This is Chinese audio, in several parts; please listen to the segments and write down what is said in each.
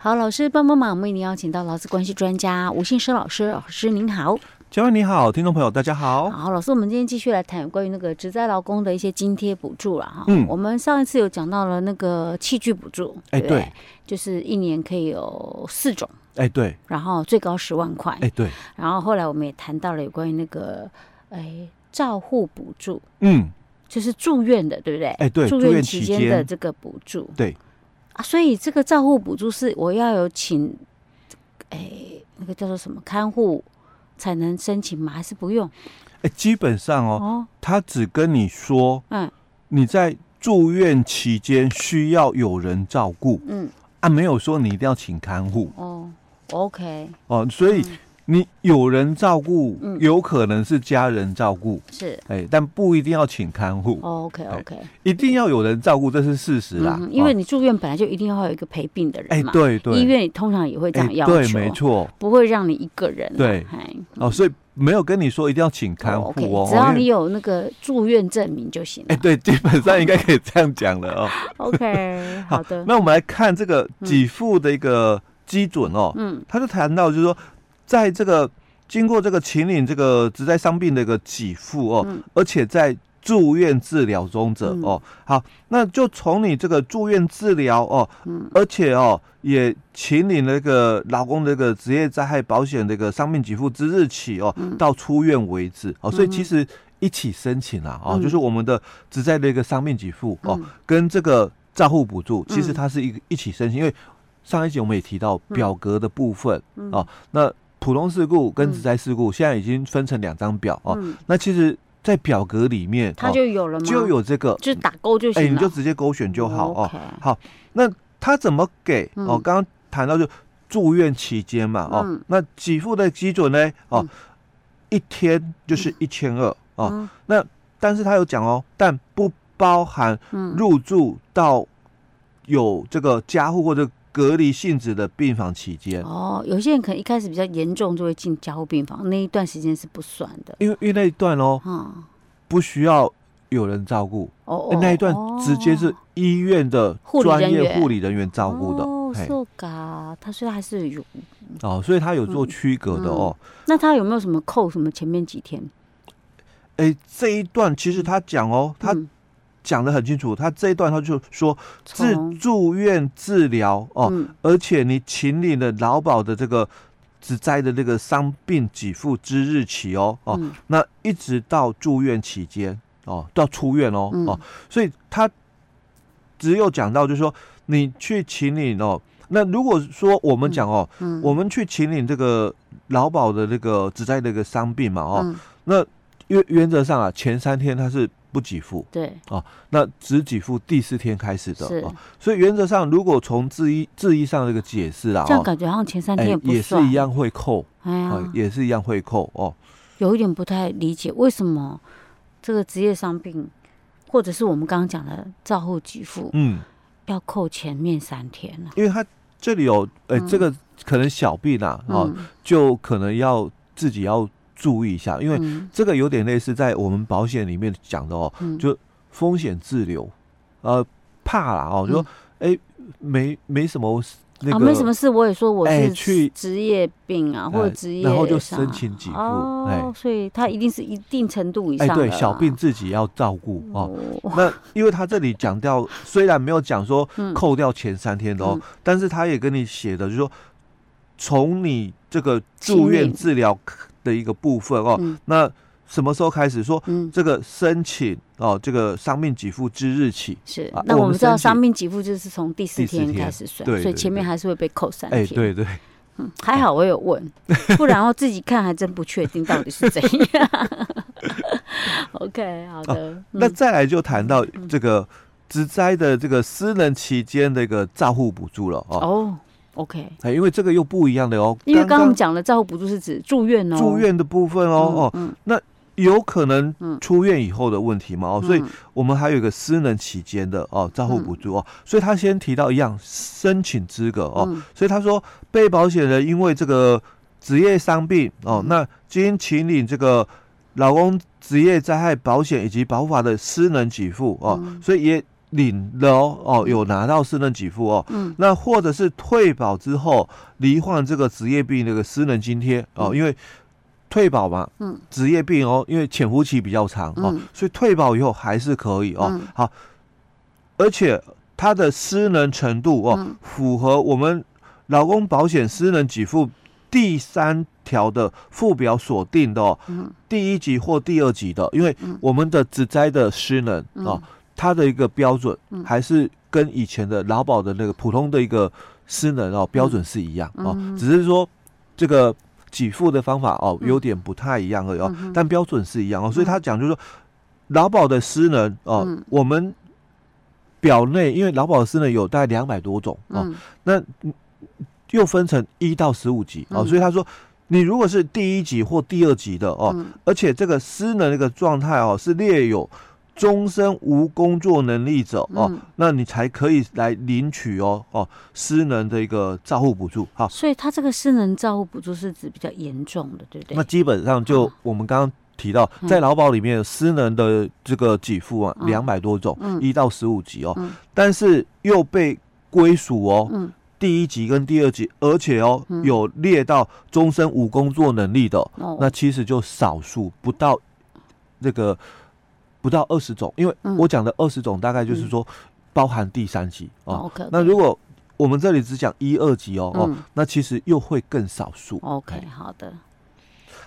好，老师帮帮忙，我们为您邀请到劳资关系专家吴信生老师，老师您好。嘉宾你好，听众朋友大家好。好，老师，我们今天继续来谈关于那个职灾劳工的一些津贴补助了哈。嗯，我们上一次有讲到了那个器具补助，哎、欸，对，就是一年可以有四种，哎、欸，对，然后最高十万块，哎、欸，对。然后后来我们也谈到了有关于那个哎、欸、照护补助，嗯，就是住院的，对不对？哎、欸，对，住院期间的这个补助，对。啊，所以这个照护补助是我要有请，哎，那个叫做什么看护才能申请吗？还是不用？哎，基本上哦，哦，他只跟你说，嗯，你在住院期间需要有人照顾，嗯，啊，没有说你一定要请看护。哦，OK，哦，所以。嗯你有人照顾，有可能是家人照顾，是、嗯，哎，但不一定要请看护。哦、OK OK，一定要有人照顾，这是事实啦、嗯。因为你住院本来就一定要有一个陪病的人嘛。哎，对对，医院通常也会这样要求，对，没错，不会让你一个人。对，哦，所以没有跟你说一定要请看护哦，只要你有那个住院证明就行了。哎，对，基本上应该可以这样讲了哦。OK，好的好。那我们来看这个给付的一个基准哦。嗯，他就谈到就是说，在这个。经过这个秦岭这个职灾伤病的一个给付哦、嗯，而且在住院治疗中者、嗯、哦，好，那就从你这个住院治疗哦、嗯，而且哦也秦岭那个劳工那个职业灾害保险这个伤病给付之日起哦、嗯，到出院为止哦，所以其实一起申请了哦、嗯，就是我们的职灾的一个伤病给付哦、嗯，跟这个账户补助，其实它是一个一起申请，因为上一集我们也提到表格的部分、嗯、哦，那。普通事故跟职灾事故现在已经分成两张表哦、嗯。那其实，在表格里面，它就有了吗？就有这个，就打勾就行你就直接勾选就好哦。好，那他怎么给哦？刚刚谈到就住院期间嘛哦。那给付的基准呢？哦，一天就是一千二哦。那但是他有讲哦，但不包含入住到有这个加护或者。隔离性质的病房期间。哦，有些人可能一开始比较严重，就会进加护病房，那一段时间是不算的，因为因为那一段哦，嗯，不需要有人照顾。哦，那一段直接是医院的专业护理人员照顾的。哦，是噶，他虽然还是有。哦，所以他有做区隔的哦、嗯。嗯。那他有没有什么扣什么前面几天？哎、欸，这一段其实他讲哦，他。讲得很清楚，他这一段他就说自住院治疗哦、嗯，而且你请领了劳保的这个只灾的这个伤病给付之日起哦哦、嗯，那一直到住院期间哦，到出院哦、嗯、哦，所以他只有讲到就是说你去请领哦，那如果说我们讲哦、嗯。嗯，我们去请领这个劳保的这个只在那个伤病嘛哦，嗯、那原原则上啊前三天他是。不给付，对。哦，那只给付第四天开始的哦，所以原则上，如果从字义字义上这个解释啊，这样感觉好像前三天也也是一样会扣，哎呀，也是一样会扣哦。有一点不太理解，为什么这个职业伤病，或者是我们刚刚讲的照护给付，嗯，要扣前面三天呢？因为他这里有，哎，这个可能小病啊，哦，就可能要自己要。注意一下，因为这个有点类似在我们保险里面讲的哦，嗯、就风险滞留，呃，怕啦哦，就说哎、欸，没没什么那个，啊、没什么事，我也说我是去职业病啊，欸、或者职业，然后就申请给付，哦、欸，所以他一定是一定程度以上，哎、欸，对，小病自己要照顾哦，哦。那因为他这里讲掉，虽然没有讲说扣掉前三天的哦，嗯、但是他也跟你写的，就是说从你这个住院治疗。的一个部分哦、嗯，那什么时候开始说这个申请、嗯、哦？这个伤病给付之日起是、啊？那我们知道伤病给付就是从第四天开始算，对，所以前面还是会被扣三天。哎，对对，嗯，还好我有问，不然我自己看还真不确定到底是怎样。OK，好的。那再来就谈到这个职灾的这个私人期间的一个照护补助了哦。哦 OK，哎，因为这个又不一样的哦。因为刚刚我们讲了照护补助是指住院哦，住院的部分哦，嗯、哦，那有可能出院以后的问题嘛？哦、嗯，所以我们还有一个私人期间的哦照护补助哦、嗯，所以他先提到一样申请资格哦、嗯，所以他说被保险人因为这个职业伤病哦，那经请领这个老公职业灾害保险以及保法的私人给付哦、嗯，所以也领了哦，哦，有拿到私人给付哦，嗯，那或者是退保之后罹患这个职业病那个私人津贴哦，因为退保嘛，嗯，职业病哦，因为潜伏期比较长哦，所以退保以后还是可以哦，好，而且他的失能程度哦，符合我们劳工保险私人给付第三条的附表所定的哦，第一级或第二级的，因为我们的职灾的失能哦。它的一个标准还是跟以前的劳保的那个普通的一个失能哦标准是一样哦，只是说这个给付的方法哦有点不太一样而已哦，但标准是一样哦，所以他讲就是说劳保的失能哦，我们表内因为劳保的失能有大概两百多种哦，那又分成一到十五级哦，所以他说你如果是第一级或第二级的哦，而且这个失能那个状态哦是列有。终身无工作能力者哦，那你才可以来领取哦哦失能的一个照护补助。好，所以他这个失能照护补助是指比较严重的，对不对？那基本上就我们刚刚提到，在劳保里面失能的这个给付啊，两百多种，一到十五级哦，但是又被归属哦，第一级跟第二级，而且哦有列到终身无工作能力的，那其实就少数，不到这个。不到二十种，因为我讲的二十种大概就是说包含第三级哦。那如果我们这里只讲一二级哦哦，那其实又会更少数。OK，好的，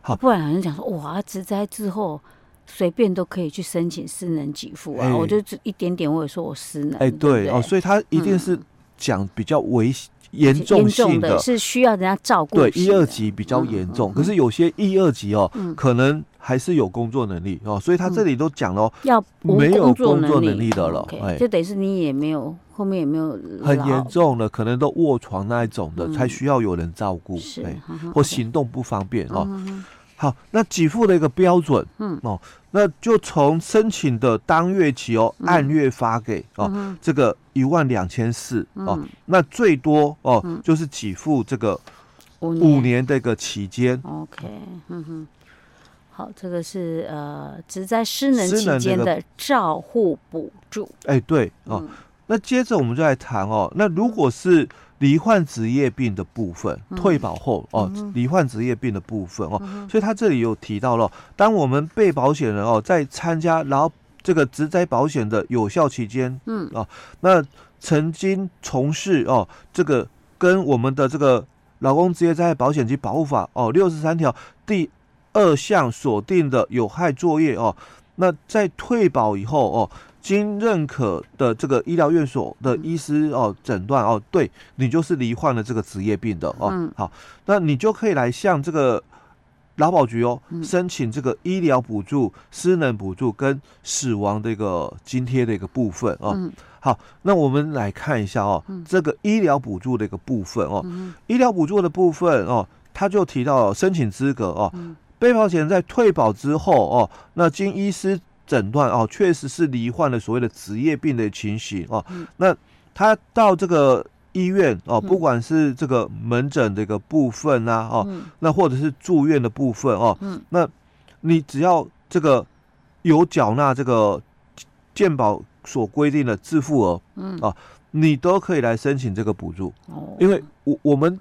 好，不然好像讲说哇，职灾之后随便都可以去申请私能给付啊，我就只一点点，我也说我私能。哎，对哦，所以他一定是讲比较危严重性的，是需要人家照顾。对，一二级比较严重，可是有些一二级哦，可能。还是有工作能力哦，所以他这里都讲了，要没有工作能力。的了，哎，就等于是你也没有后面也没有很严重的，可能都卧床那一种的，才需要有人照顾，是，或行动不方便哦。好，那给付的一个标准，嗯。哦，那就从申请的当月起哦，按月发给哦，这个一万两千四哦，那最多哦就是给付这个五年。的一个期间，OK，嗯哼。好，这个是呃，职灾失能期间的照护补助。哎、欸，对哦。嗯、那接着我们就来谈哦，那如果是罹患职业病的部分，嗯、退保后哦，罹患职业病的部分哦，嗯、所以他这里有提到了，当我们被保险人哦，在参加劳这个职灾保险的有效期间，嗯哦，那曾经从事哦这个跟我们的这个劳工职业灾害保险及保护法哦六十三条第。二项锁定的有害作业哦，那在退保以后哦，经认可的这个医疗院所的医师哦诊断哦，对你就是罹患了这个职业病的哦，嗯、好，那你就可以来向这个劳保局哦申请这个医疗补助、失能补助跟死亡的一个津贴的一个部分哦。嗯、好，那我们来看一下哦，这个医疗补助的一个部分哦，医疗补助的部分哦，他就提到申请资格哦。被保险人在退保之后哦，那经医师诊断哦，确实是罹患了所谓的职业病的情形哦。嗯、那他到这个医院哦，不管是这个门诊的一个部分呐、啊、哦，嗯、那或者是住院的部分哦，嗯、那你只要这个有缴纳这个健保所规定的自付额，嗯啊，你都可以来申请这个补助。哦，因为我我们。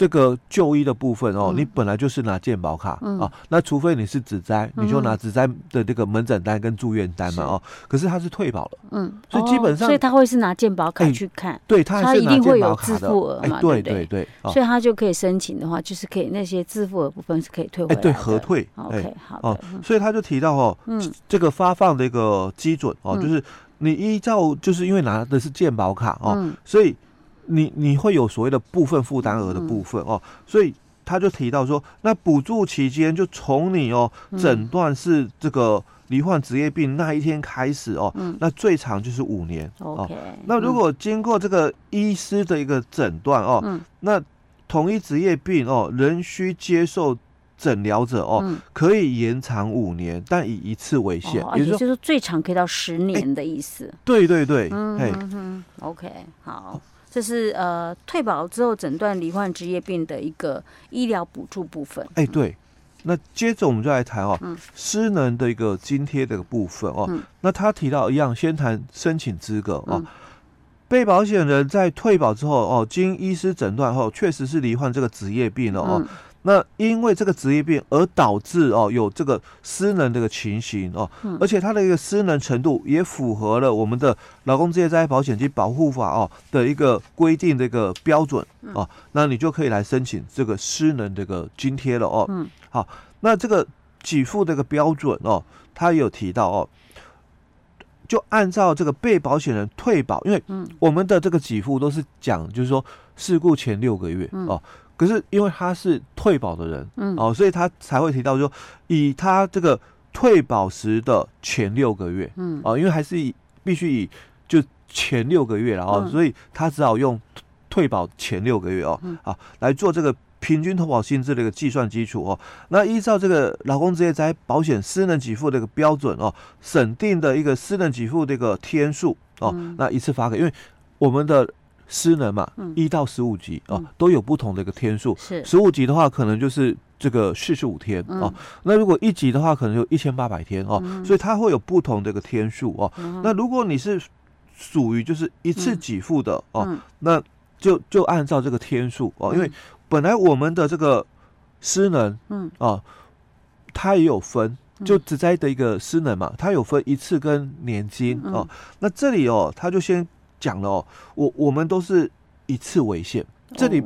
这个就医的部分哦，你本来就是拿健保卡啊，那除非你是指灾，你就拿指灾的这个门诊单跟住院单嘛哦。可是他是退保了，嗯，所以基本上，所以他会是拿健保卡去看，对他他一定会有自付额嘛，对对对，所以他就可以申请的话，就是可以那些自付额部分是可以退回来，对，核退。OK，好哦。所以他就提到哦，嗯，这个发放的一个基准哦，就是你依照就是因为拿的是健保卡哦，所以。你你会有所谓的部分负担额的部分哦，所以他就提到说，那补助期间就从你哦诊断是这个罹患职业病那一天开始哦，那最长就是五年哦。那如果经过这个医师的一个诊断哦，那同一职业病哦仍需接受诊疗者哦，可以延长五年，但以一次为限，也就是最长可以到十年的意思。对对对，嘿，OK，好。这是呃退保之后诊断罹患职业病的一个医疗补助部分。哎，对，那接着我们就来谈哦，失能的一个津贴的部分哦。嗯、那他提到一样，先谈申请资格哦。嗯、被保险人在退保之后哦，经医师诊断后，确实是罹患这个职业病了哦。嗯那因为这个职业病而导致哦有这个失能这个情形哦，嗯、而且它的一个失能程度也符合了我们的劳工职业灾害保险及保护法哦的一个规定的一个标准哦，那你就可以来申请这个失能这个津贴了哦。嗯，好，那这个给付这个标准哦，他有提到哦，就按照这个被保险人退保，因为我们的这个给付都是讲就是说事故前六个月哦。可是因为他是退保的人，嗯，哦，所以他才会提到说，以他这个退保时的前六个月，嗯，哦，因为还是以必须以就前六个月了哦，嗯、所以他只好用退保前六个月哦，嗯、啊，来做这个平均投保薪资的一个计算基础哦。那依照这个劳工职业灾害保险私人给付的一个标准哦，审定的一个私人给付的一个天数哦，嗯、那一次发给，因为我们的。失能嘛，一到十五级哦，都有不同的一个天数。是十五级的话，可能就是这个四十五天哦。那如果一级的话，可能就一千八百天哦。所以它会有不同的一个天数哦。那如果你是属于就是一次给付的哦，那就就按照这个天数哦，因为本来我们的这个失能，嗯啊，它也有分，就只在的一个失能嘛，它有分一次跟年金哦。那这里哦，他就先。讲了哦，我我们都是一次为限，这里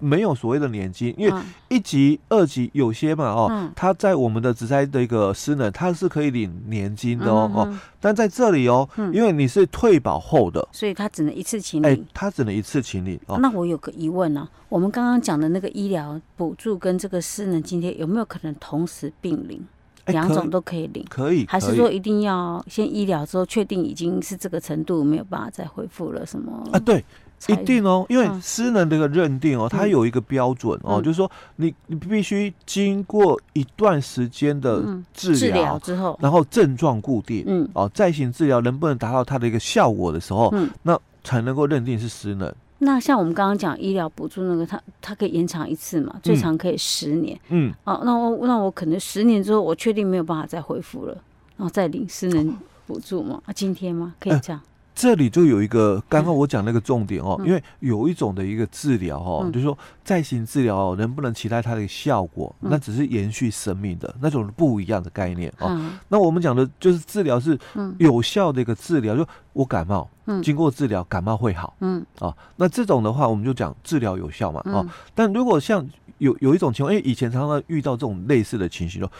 没有所谓的年金，因为一级、二级有些嘛哦，他在我们的职灾的一个失能，他是可以领年金的哦哦，但在这里哦，因为你是退保后的，所以他只能一次请领，他只能一次请领。那我有个疑问呢，我们刚刚讲的那个医疗补助跟这个失能津贴有没有可能同时并领？两种都可以领，可以，还是说一定要先医疗之后确定已经是这个程度没有办法再恢复了？什么啊？对，一定哦，因为失能这个认定哦，它有一个标准哦，就是说你你必须经过一段时间的治疗之后，然后症状固定，嗯，哦，再行治疗能不能达到它的一个效果的时候，那才能够认定是失能。那像我们刚刚讲医疗补助那个，它它可以延长一次嘛？最长可以十年。嗯。哦，那我那我可能十年之后，我确定没有办法再恢复了，然后再领失能补助吗？啊，津贴吗？可以这样。这里就有一个刚刚我讲那个重点哦，因为有一种的一个治疗哦，就是说再行治疗哦，能不能期待它的效果？那只是延续生命的那种不一样的概念哦。那我们讲的就是治疗是有效的一个治疗，就我感冒，经过治疗感冒会好，嗯啊，那这种的话我们就讲治疗有效嘛，哦。但如果像有有一种情况，因为以前常常遇到这种类似的情形哦。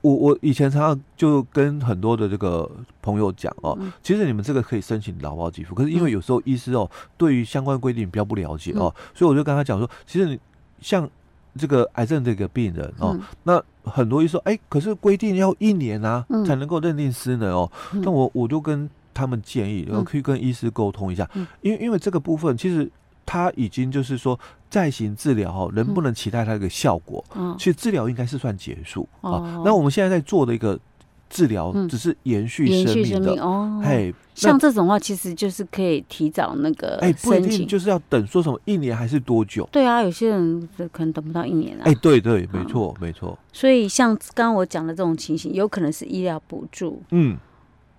我我以前常常就跟很多的这个朋友讲哦，其实你们这个可以申请劳保给付，可是因为有时候医师哦对于相关规定比较不了解哦，所以我就跟他讲说，其实你像这个癌症这个病人哦，那很多医生说，哎，可是规定要一年啊才能够认定失能哦，那我我就跟他们建议，然后可以跟医师沟通一下，因为因为这个部分其实。他已经就是说再行治疗哦，能不能期待它一个效果？嗯，其实治疗应该是算结束啊。那我们现在在做的一个治疗，只是延续生命的哦。嘿，像这种话，其实就是可以提早那个哎，不一定就是要等说什么一年还是多久？对啊，有些人可能等不到一年啊。哎，对对，没错没错。所以像刚刚我讲的这种情形，有可能是医疗补助，嗯，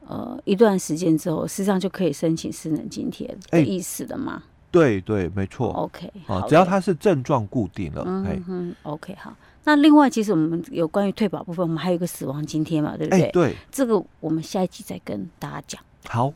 呃，一段时间之后，实际上就可以申请失能津贴的意思的嘛。对对，没错。OK，啊，只要它是症状固定了，嗯嗯，OK，好。那另外，其实我们有关于退保部分，我们还有一个死亡津贴嘛，对不对？对，这个我们下一集再跟大家讲。好。